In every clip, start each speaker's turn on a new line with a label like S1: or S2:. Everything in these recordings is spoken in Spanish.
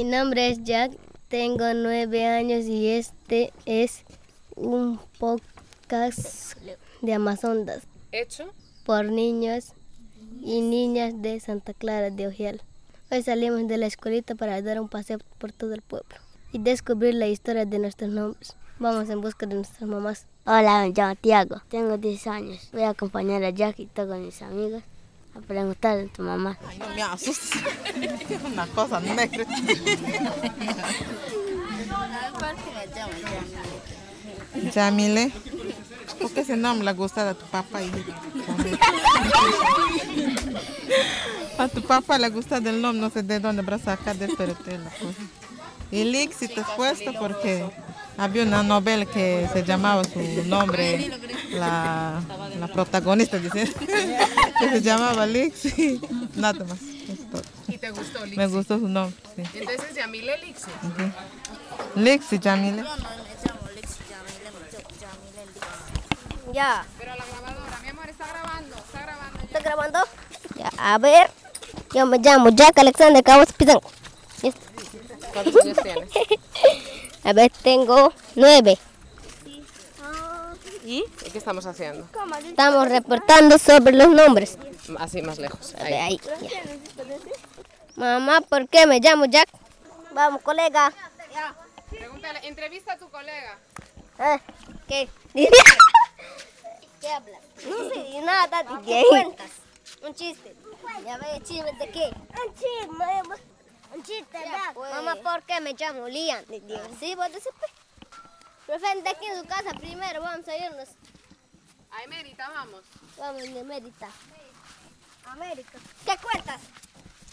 S1: Mi nombre es Jack, tengo nueve años y este es un podcast de Amazonas
S2: ¿Hecho?
S1: por niños y niñas de Santa Clara de Ojial. Hoy salimos de la escuelita para dar un paseo por todo el pueblo y descubrir la historia de nuestros nombres. Vamos en busca de nuestras mamás.
S3: Hola, me llamo Tiago, tengo 10 años. Voy a acompañar a Jack y todos mis amigos a preguntar de tu mamá.
S4: Ay, no me asustes. Es una cosa negra. Yamile, ¿por qué ese nombre le gusta a tu papá? Y a tu papá le gusta del nombre, no sé de dónde habrá sacado, pero te la cosa. Y te puesto porque había una novela que se llamaba su nombre, la, la protagonista, dice, que se llamaba Lixi. Nada más. es todo.
S2: ¿Y te gustó, Lixi?
S4: Me gustó su nombre, sí.
S2: Entonces, Yamile Lixi.
S4: Lixi, Yamile.
S1: Ya,
S2: Pero la grabadora, mi amor, está grabando, está grabando.
S1: ¿está grabando? Ya, a ver. Yo me llamo Jack Alexander Cabos Pizan.
S2: ¿Cuántos años tienes?
S1: A ver, tengo nueve.
S2: ¿Y? ¿Y qué estamos haciendo?
S1: Estamos reportando sobre los nombres.
S2: Así, más lejos. Ahí.
S1: ahí. Mamá, ¿por qué me llamo Jack? Vamos, colega.
S2: Pregúntale, entrevista a tu colega.
S1: Ah, ¿Qué? ¿Qué hablas? No sé nada, Tati. ¿Qué cuentas? Un chiste. Ya ve, chisme de qué? Un chisme. Un chiste, Mamá, ¿por qué me llamo Lian? Sí, vos decís, pues. Profe, de aquí en su casa primero, vamos a irnos.
S2: A Emérita, vamos.
S1: Vamos de América. América. ¿Qué cuentas?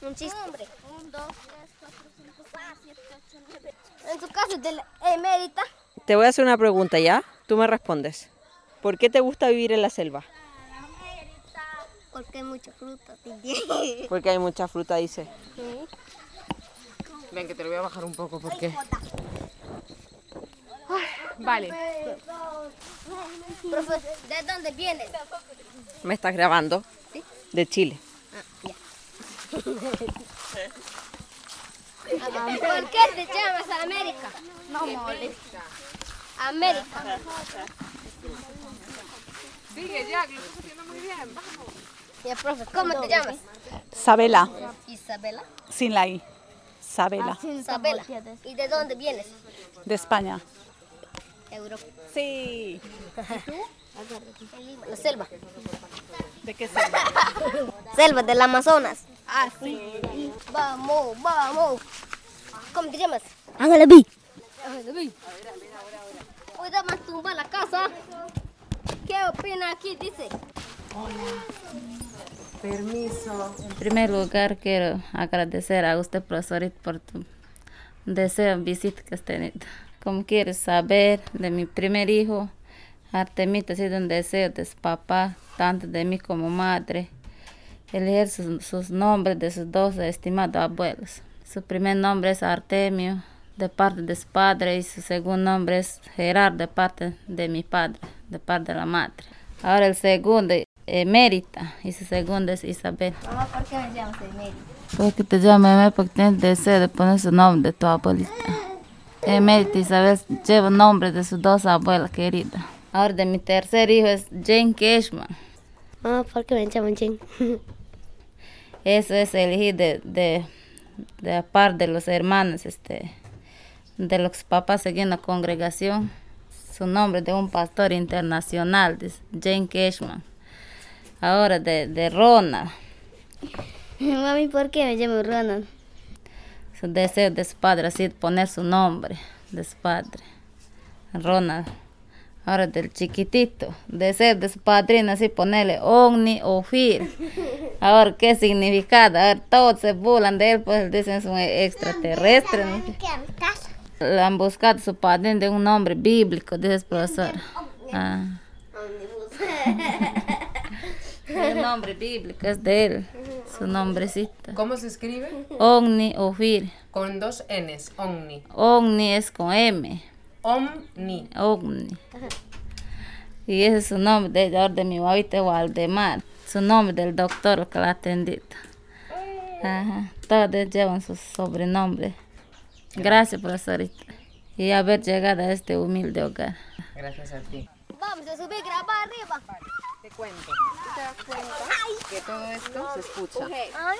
S1: Un chiste. Hombre. Un, dos, tres, cuatro, cinco, seis, siete, ocho, nueve. En su casa de la Emérita.
S5: Te voy a hacer una pregunta ya, tú me respondes. ¿Por qué te gusta vivir en la selva?
S1: Porque hay mucha fruta.
S5: Porque hay mucha fruta, dice.
S2: Ven, que te lo voy a bajar un poco porque... Vale.
S1: Profe, ¿de dónde vienes?
S5: ¿Me estás grabando? De Chile.
S1: ¿Por qué te llamas América? No molesta. América.
S2: Sigue, Jack, lo estás haciendo muy bien. Vamos.
S1: Ya, profe, ¿cómo te llamas?
S6: Sabela,
S1: Isabela.
S6: sin la I. Sabela,
S1: Isabela. ¿Y de dónde vienes?
S6: de España.
S1: Europa.
S6: Sí.
S1: La selva.
S6: ¿De qué selva?
S1: Selva del Amazonas.
S6: Ah, sí.
S1: Vamos, vamos. ¿Cómo te llamas?
S3: Ángela B.
S1: Hoy más tumba la casa. ¿Qué opina aquí? Dice.
S7: En primer lugar, quiero agradecer a usted, profesor, por tu deseo visita que has tenido. Como quieres saber de mi primer hijo, Artemita ha sido un deseo de su papá, tanto de mí como madre. Elegir sus, sus nombres de sus dos estimados abuelos. Su primer nombre es Artemio, de parte de su padre, y su segundo nombre es Gerardo, de parte de mi padre, de parte de la madre. Ahora el segundo, Emérita, y su segundo es Isabel.
S1: Mamá, ¿por qué me llamas Emérita?
S7: Porque te llamo Emel porque tienes deseo de poner su nombre de tu abuelita. Emérita Isabel lleva el nombre de sus dos abuelas queridas. Ahora de mi tercer hijo es Jane Cashman.
S3: Mamá, ¿por qué me llamo Jen?
S7: Eso es elegir de, de, de par de los hermanos, este, de los papás según la congregación. Su nombre de un pastor internacional, dice Jane Cashman. Ahora de, de Ronald.
S3: Mami, ¿por qué me llamo Ronald?
S7: Su deseo de su padre, así poner su nombre de su padre, Ronald. Ahora del chiquitito, deseo de su padrino, así ponerle Omni o Fir. Ahora, ¿qué significado? Ahora todos se burlan de él, pues dicen es un extraterrestre. ¿no? Le han buscado su padrino de un nombre bíblico, dice el profesor. Ah. El nombre bíblico es de él, su nombrecito.
S2: ¿Cómo se escribe?
S7: Omni o Fir.
S2: Con dos Ns. Omni.
S7: Omni es con M.
S2: Omni.
S7: Omni. Y ese es su nombre de, de, de mi babita Waldemar. Su nombre del doctor que la ha atendido. Ajá. Todos llevan su sobrenombre Gracias, profesorita. Y haber llegado a este humilde hogar.
S2: Gracias a ti.
S1: Vamos a subir, grabar arriba.
S2: ¿Tú te das cuenta que todo esto se escucha?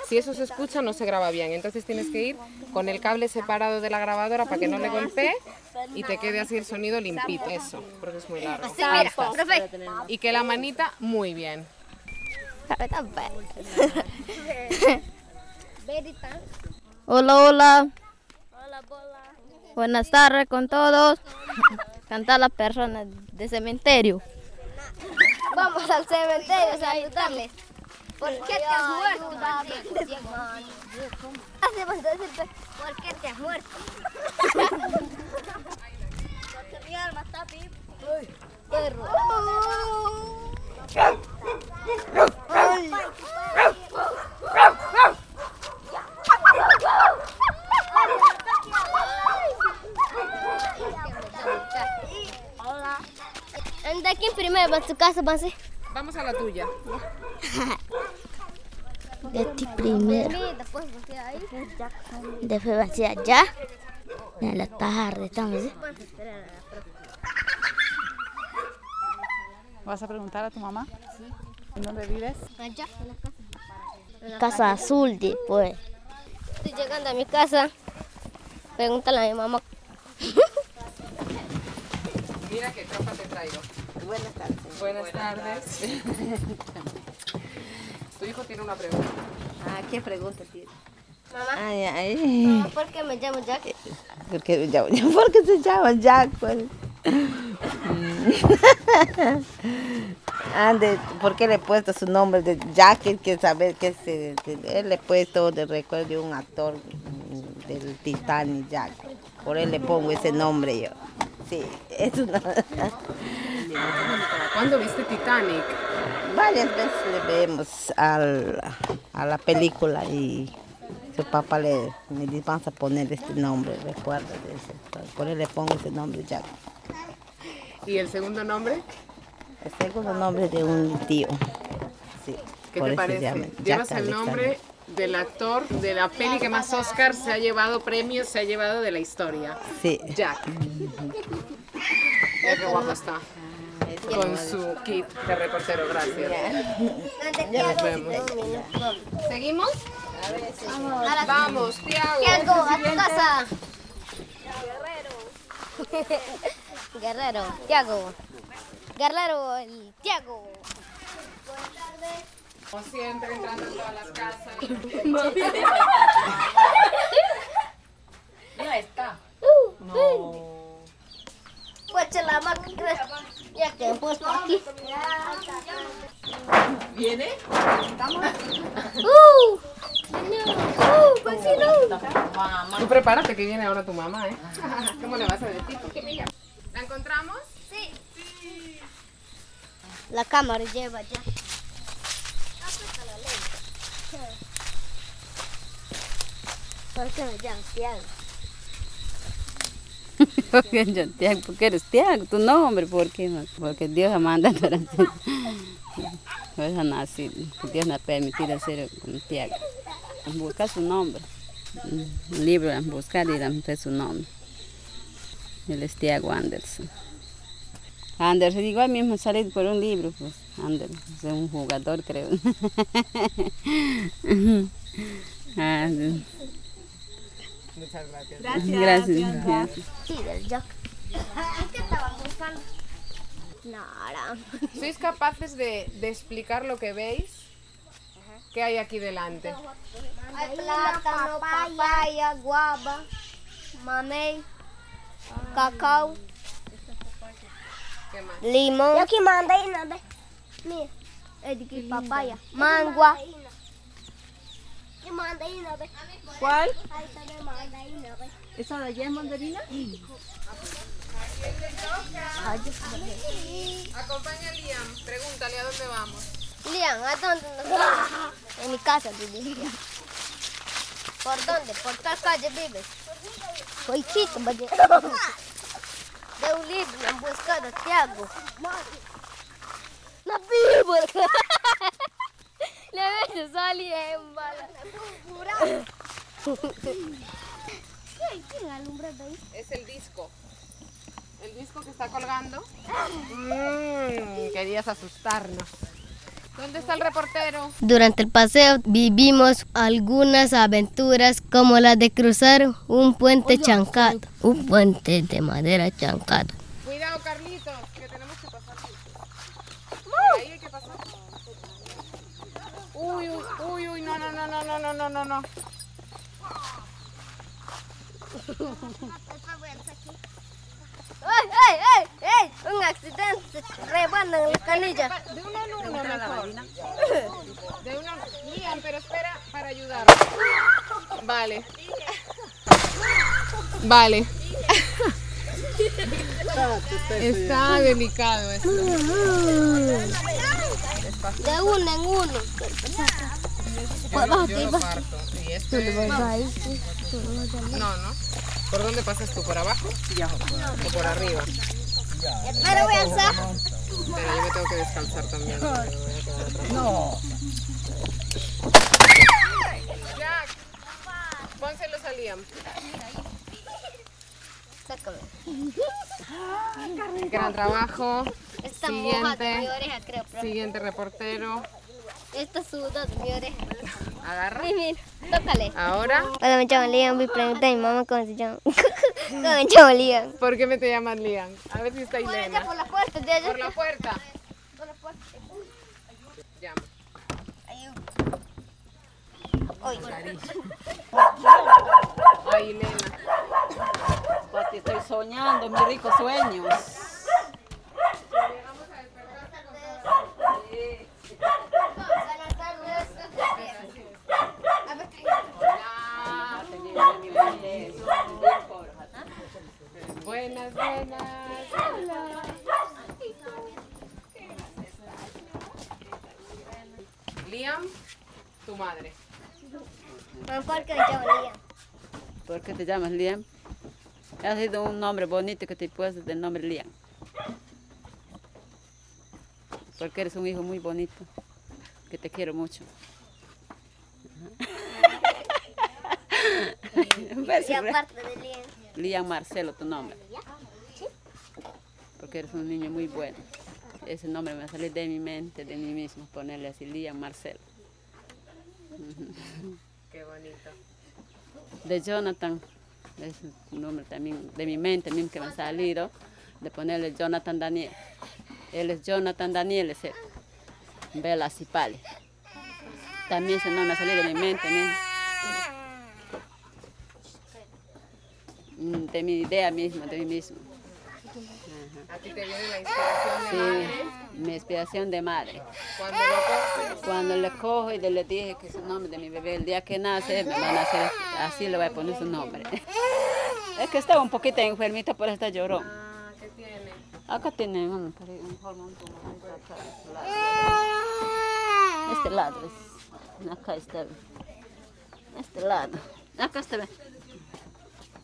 S2: Si eso se escucha, no se graba bien. Entonces tienes que ir con el cable separado de la grabadora para que no le golpee y te quede así el sonido limpito. Eso, porque es muy largo.
S1: Así, mira, profe.
S2: Y que la manita, muy bien.
S8: Hola, hola. Buenas tardes con todos. Cantar las personas de cementerio.
S1: Vamos al cementerio a saludarles. ¿Por qué te has muerto? ¿por qué te has muerto? Porque mi alma está viva. Perro. Ay. Hola. Anda aquí primero para tu casa, Pase.
S2: Vamos a la tuya.
S3: De ti primero.
S1: Después
S3: va hacia allá. En la tarde estamos. ¿eh?
S6: ¿Vas a preguntar a tu mamá? ¿En dónde vives?
S1: Allá, en la casa.
S3: Casa azul después.
S1: Estoy llegando a mi casa. Pregúntale a mi mamá.
S2: Mira qué tropa te traigo.
S5: Buenas tardes.
S2: Buenas tardes. tu hijo tiene una pregunta.
S5: Ah, ¿qué pregunta tiene?
S1: Mamá.
S5: Ay, ay.
S1: ¿Por qué me llamo Jack?
S5: ¿Por qué, me llamo- por qué se llama Jack? Pues? Ande, ¿por qué le he puesto su nombre de Jack? Él que saber que se, él le he puesto de recuerdo de un actor del Titanic, Jack. Por él le pongo ese nombre yo. Sí, es una...
S2: ¿Cuándo viste Titanic?
S5: Varias veces le vemos al- a la película y su papá le me dice, vamos a poner este nombre, recuerda. Por él le pongo ese nombre, Jack.
S2: ¿Y el segundo nombre?
S5: El segundo nombre de un tío. Sí,
S2: ¿Qué te parece? Llevas el nombre del actor de la peli que más Oscar se ha llevado premios, se ha llevado de la historia.
S5: Sí.
S2: Jack. Mira qué guapo está. Con su kit de reportero, gracias. Nos vemos. ¿Seguimos? Vamos, Tiago.
S1: Tiago, a tu casa. Guerrero. Guerrero, Tiago. Guerrero, el Tiago.
S2: Como siempre, entrando en todas las casas.
S1: Pues la máquina. Ya que he puesto aquí.
S2: ¿Viene?
S1: ¡Uh! ¡Uh! ¡Vecino!
S2: Tú prepárate que viene ahora tu mamá, ¿eh? ¿Cómo le vas a decir? ¿La encontramos?
S1: Sí. La cámara lleva ya. ¿Por qué me llaman
S7: Yo, Tiago, porque eres Tiago, tu nombre, ¿por qué? Porque Dios ha mandado para. Por eso nací, Dios me ha permitido ser como Tiago. Buscar su nombre. Un libro, buscar y dar su nombre. Él es Tiago Anderson. Anderson, igual mismo salí por un libro, pues Anderson, es un jugador creo. Ah.
S2: Muchas gracias.
S7: gracias. gracias.
S1: Sí, del Jack. ¿Qué estaban buscando? Nada.
S2: ¿Sois capaces de, de explicar lo que veis? ¿Qué hay aquí delante?
S1: Hay plátano, papaya, guava, mamey, cacao,
S2: ¿Qué más?
S1: limón. Y aquí mandarina, ve. Mira, es de aquí papaya, mangua. Y mandarina, ve.
S6: ¿Cuál?
S1: Ahí está de mandarina, ve.
S6: ¿Esa de allá es mandarina?
S2: Acompaña a Liam, pregúntale a dónde vamos.
S1: Lian, ¿a dónde nos vamos? En mi casa, te diría. ¿Por dónde? ¿Por qué calle vives? Por Quito, vaya. De un libro en busca de Tiago. La víbora. Le ves salir en bala.
S2: Es el disco. El disco que está colgando. Mm, querías asustarnos. ¿Dónde está el reportero?
S3: Durante el paseo vivimos algunas aventuras como la de cruzar un puente chancado, un puente de madera chancado.
S2: Cuidado, Carlitos, que tenemos que pasar. Por ahí hay que pasar. Uy, uy, uy, uy, no, no, no, no, no, no, no, no, no.
S1: ¡Ay, ay, ay! ¡Ey! Un accidente. Rebandan la canilla.
S2: De uno en uno, mejor. De uno. Liam, pero espera para ayudar. Vale. Vale. Está delicado esto.
S1: De uno en uno.
S2: Yo lo, yo lo parto. Y esto es- No, no. ¿Por dónde pasas tú? ¿Por abajo? ¿O por arriba?
S1: Ahora voy a alzar.
S2: Espera, yo me tengo que descansar también.
S4: No.
S2: Jack, pónselos a Liam.
S1: Sácalo.
S2: Gran trabajo.
S1: Está mojada mi
S2: Siguiente.
S1: oreja, creo. pero
S2: Siguiente reportero.
S1: Está sudada mi oreja.
S2: Agarra.
S1: Mira, mira, tócale.
S2: Ahora,
S1: Hola, me llamo Liam. Me pregunté a mi mamá cómo se llama. ¿Cómo me llamo Liam?
S2: ¿por qué me te llamas Liam? A ver si está
S1: Por allá,
S2: Ilena.
S1: por la puerta de allá.
S2: Por la puerta.
S1: Por la puerta.
S2: Llama. Ay, Ilena.
S6: Pati, estoy soñando mis ricos sueños.
S2: Buenas, buenas. Hola. Liam, tu madre.
S1: ¿Por qué me llamo Liam?
S6: ¿Por qué te llamas Liam? Ha sido un nombre bonito que te puesto del nombre Liam. Porque eres un hijo muy bonito, que te quiero mucho.
S1: Y aparte de
S6: Marcelo, tu nombre. Porque eres un niño muy bueno. Ese nombre me salió de mi mente, de mí mismo, ponerle así, Liam Marcelo.
S2: Qué bonito.
S6: de Jonathan, es un nombre también de mi mente mismo que me ha salido, de ponerle Jonathan Daniel. Él es Jonathan Daniel, ese Vela Cipale. También ese nombre me ha salido de mi mente mismo. Mm, De mi idea misma, de mí mismo.
S2: A ti te viene la inspiración de madre.
S6: Mi inspiración de madre.
S2: Cuando
S6: le cojo y le dije que es el nombre de mi bebé, el día que nace, me van a hacer así, le voy a poner su nombre. Es que estaba un poquito enfermita, por está lloró.
S2: Ah, ¿qué tiene?
S6: Acá tiene un, un hormón este lado. Es- acá está. Este lado. Acá está.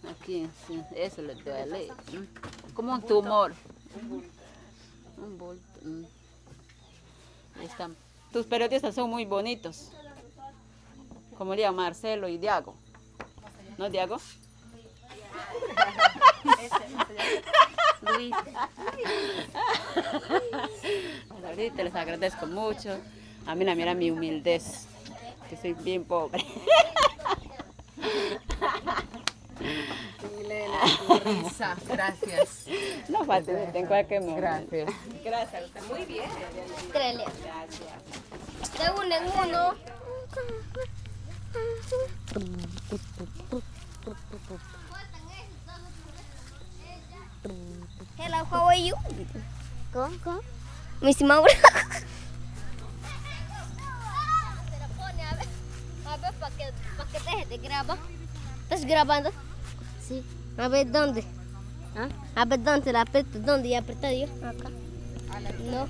S6: Aquí, sí, eso le duele. Como un tumor. Un bulto. Mm. Ahí están. Tus periodistas son muy bonitos. Como diría Marcelo y Diago. ¿No, Diago?
S7: Luis.
S6: Ahorita les agradezco mucho. A mí la mira mi humildez, que soy bien pobre.
S2: Gracias.
S6: No falte en cualquier momento.
S2: Gracias.
S6: Gracias. Muy bien.
S1: Liam. De uno en uno. Hello, how are you?
S3: ¿Cómo? ¿Cómo?
S1: Miss Maura. A ver, a ver, para que, pa que deje de grabar. ¿Estás grabando?
S3: Sí.
S1: A ver, ¿dónde?
S3: ¿Ah?
S1: A ver, ¿dónde la aprieto? ¿Dónde ya apreté yo? Acá. No.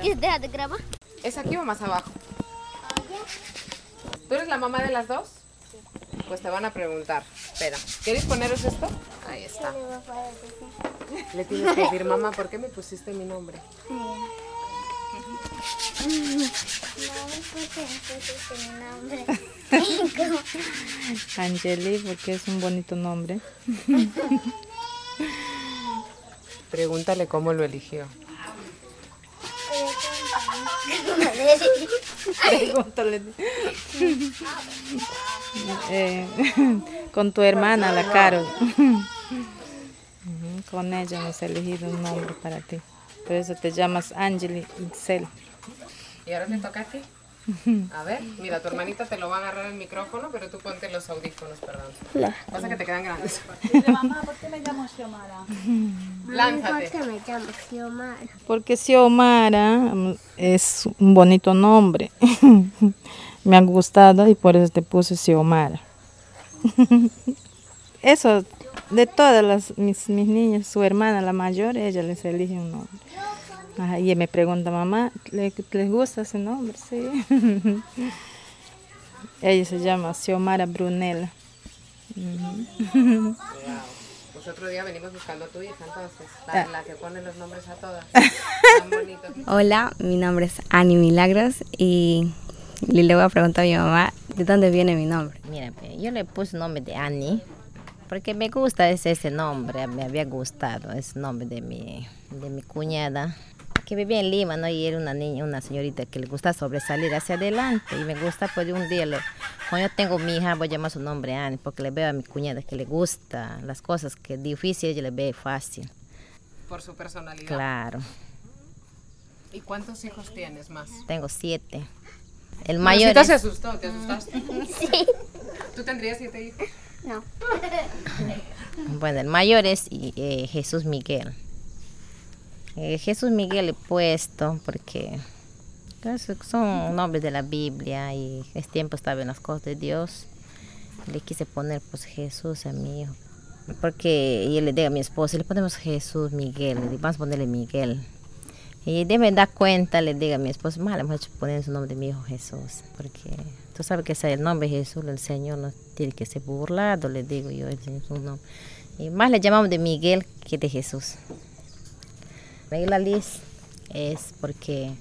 S1: ¿Quieres dejar de grabar?
S2: ¿Es aquí o más abajo? ¿Tú eres la mamá de las dos? Pues te van a preguntar. Espera, ¿queréis poneros esto? Ahí está. Le tienes que decir, mamá, ¿por qué me pusiste mi nombre?
S9: Angeli, porque es un bonito nombre.
S2: Pregúntale cómo lo eligió.
S9: Pregúntale. Eh, con tu hermana, la Carol. Con ella hemos elegido un nombre para ti. Por eso te llamas Angeli Itzel.
S2: Y ahora te toca a ti. A ver, mira, tu hermanita te lo va a agarrar el micrófono, pero tú ponte los audífonos, perdón. Pasa que te quedan grandes.
S10: Mamá, ¿por qué me llamo Xiomara?
S2: Lánzate.
S1: me llamo Xiomara?
S9: Porque Xiomara mm, es un bonito nombre. Me ha gustado y por eso te puse Xiomara. Eso, de todas las, mis, mis niñas, su hermana, la mayor, ella les elige un nombre. Ajá, y me pregunta, mamá, ¿le- ¿les gusta ese nombre? Sí. ella se llama Xiomara Brunella.
S2: Pues otro día venimos buscando a tu hija, entonces, la, la que pone los nombres a todas. Tan bonito.
S11: Hola, mi nombre es Ani Milagros y le voy a preguntar a mi mamá de dónde viene mi nombre.
S12: Mira, yo le puse nombre de Annie porque me gusta ese, ese nombre, me había gustado, es nombre de mi, de mi cuñada que vivía en Lima, ¿no? Y era una niña, una señorita que le gusta sobresalir hacia adelante y me gusta, pues un día, le- cuando yo tengo mi hija, voy a llamar su nombre Annie porque le veo a mi cuñada que le gusta las cosas que es difícil, ella le ve fácil,
S2: Por su personalidad.
S12: claro.
S2: ¿Y cuántos hijos tienes más?
S12: Tengo siete. El
S2: Mayor asustó, ¿te asustaste?
S1: Sí.
S2: ¿Tú tendrías siete hijos?
S1: No.
S12: Bueno, el mayor es eh, Jesús Miguel. Eh, Jesús Miguel he puesto porque pues, son nombres de la Biblia y es tiempo estaba en las cosas de Dios. Le quise poner pues Jesús a mi hijo. Porque yo le digo a mi esposo, le ponemos Jesús Miguel, le digo, vamos a ponerle Miguel. Y de me da cuenta, le digo a mi esposo, mal, hemos hecho poner su nombre de mi hijo Jesús, porque tú que es el nombre de Jesús, el Señor no tiene que ser burlado, le digo yo, es un nombre. Y más le llamamos de Miguel que de Jesús. Regla Liz es porque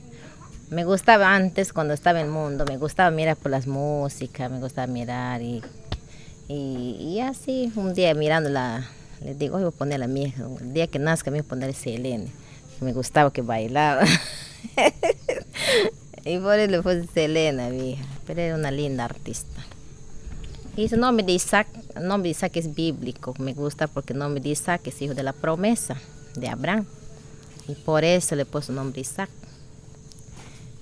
S12: me gustaba antes cuando estaba en el mundo, me gustaba mirar por las músicas, me gustaba mirar y, y, así un día mirándola, le digo, hoy voy a poner a mi hija, el día que nazca me voy a poner Selene, me gustaba que bailaba. y por eso le puse Selena, mi hija, era una linda artista. Y su nombre de Isaac, el nombre de Isaac es bíblico, me gusta porque el nombre de Isaac es hijo de la promesa de Abraham. Y por eso le puse el nombre Isaac.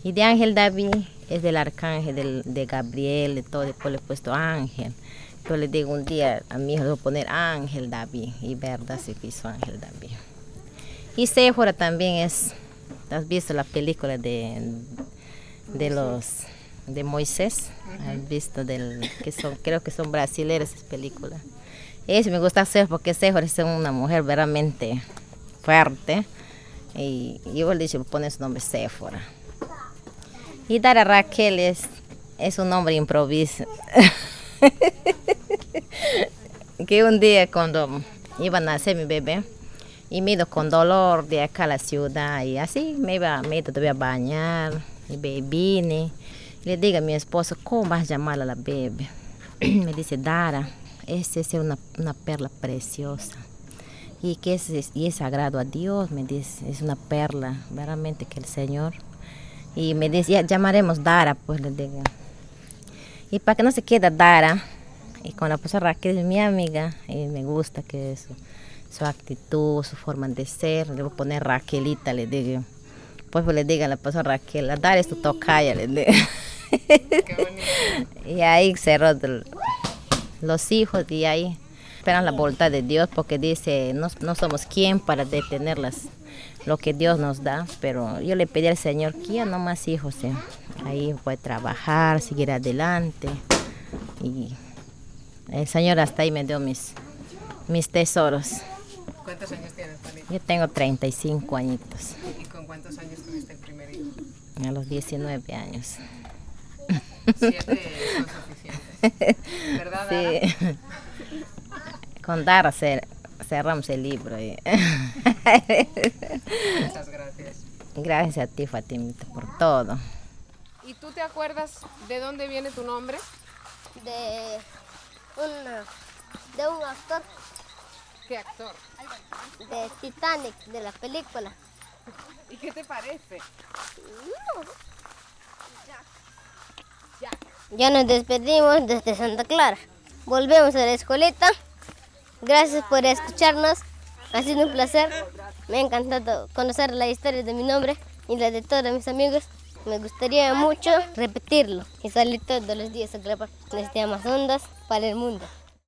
S12: Y de Ángel David es del arcángel de Gabriel, de todo, después le he puesto Ángel. Yo le digo un día a mi hijo, le voy a poner Ángel David, y verdad se hizo Ángel David. Y Séfora también es, ¿has visto la película de, de los de Moisés? ¿Has visto del que son, creo que son brasileños esas películas? Eso me gusta hacer porque Séfora es una mujer verdaderamente fuerte. Y yo le dije, pone su nombre Séfora. Y Dara Raquel es, es un nombre improviso. que un día cuando iba a nacer mi bebé, y me ido con dolor de acá a la ciudad, y así me iba, me todavía a bañar, y be- vine. Le digo a mi esposo, ¿cómo vas a llamar a la bebé? me dice, Dara, esa es una, una perla preciosa y que es, y es sagrado a Dios, me dice, es una perla, verdaderamente que el Señor. Y me decía, llamaremos Dara, pues le digo. Y para que no se quede Dara, y con la esposa Raquel es mi amiga, y me gusta que su actitud, su forma de ser, le voy a poner Raquelita, le digo. Pues, pues le digo a la esposa Raquel, la Dara es tu tocaya, le digo. y ahí cerró los hijos y ahí esperan la voluntad de Dios porque dice, no, no somos quien para detener las- lo que Dios nos da, pero yo le pedí al Señor que ya no más hijos, eh. ahí puede trabajar, seguir adelante y el Señor hasta ahí me dio mis, mis tesoros.
S2: ¿Cuántos años tienes, Fanny?
S12: Yo tengo 35 añitos,
S2: ¿Y con cuántos años tuviste el primer hijo?
S12: a los 19 años.
S2: Siete son suficientes. ¿Verdad, Dara?
S12: Sí. Con Dara cer- cerramos el libro. y-
S2: Muchas gracias.
S12: Gracias a ti, Fatimita, por todo.
S2: ¿Y tú te acuerdas de dónde viene tu nombre?
S1: De, una, de un actor
S2: ¿Qué actor?
S1: de Titanic, de la película.
S2: ¿Y qué te parece?
S1: Ya nos despedimos desde Santa Clara. Volvemos a la escuelita. Gracias por escucharnos. Ha sido un placer. Me ha encantado conocer la historia de mi nombre y la de todos mis amigos. Me gustaría mucho repetirlo y salir todos los días a grabar las llamas ondas para el mundo.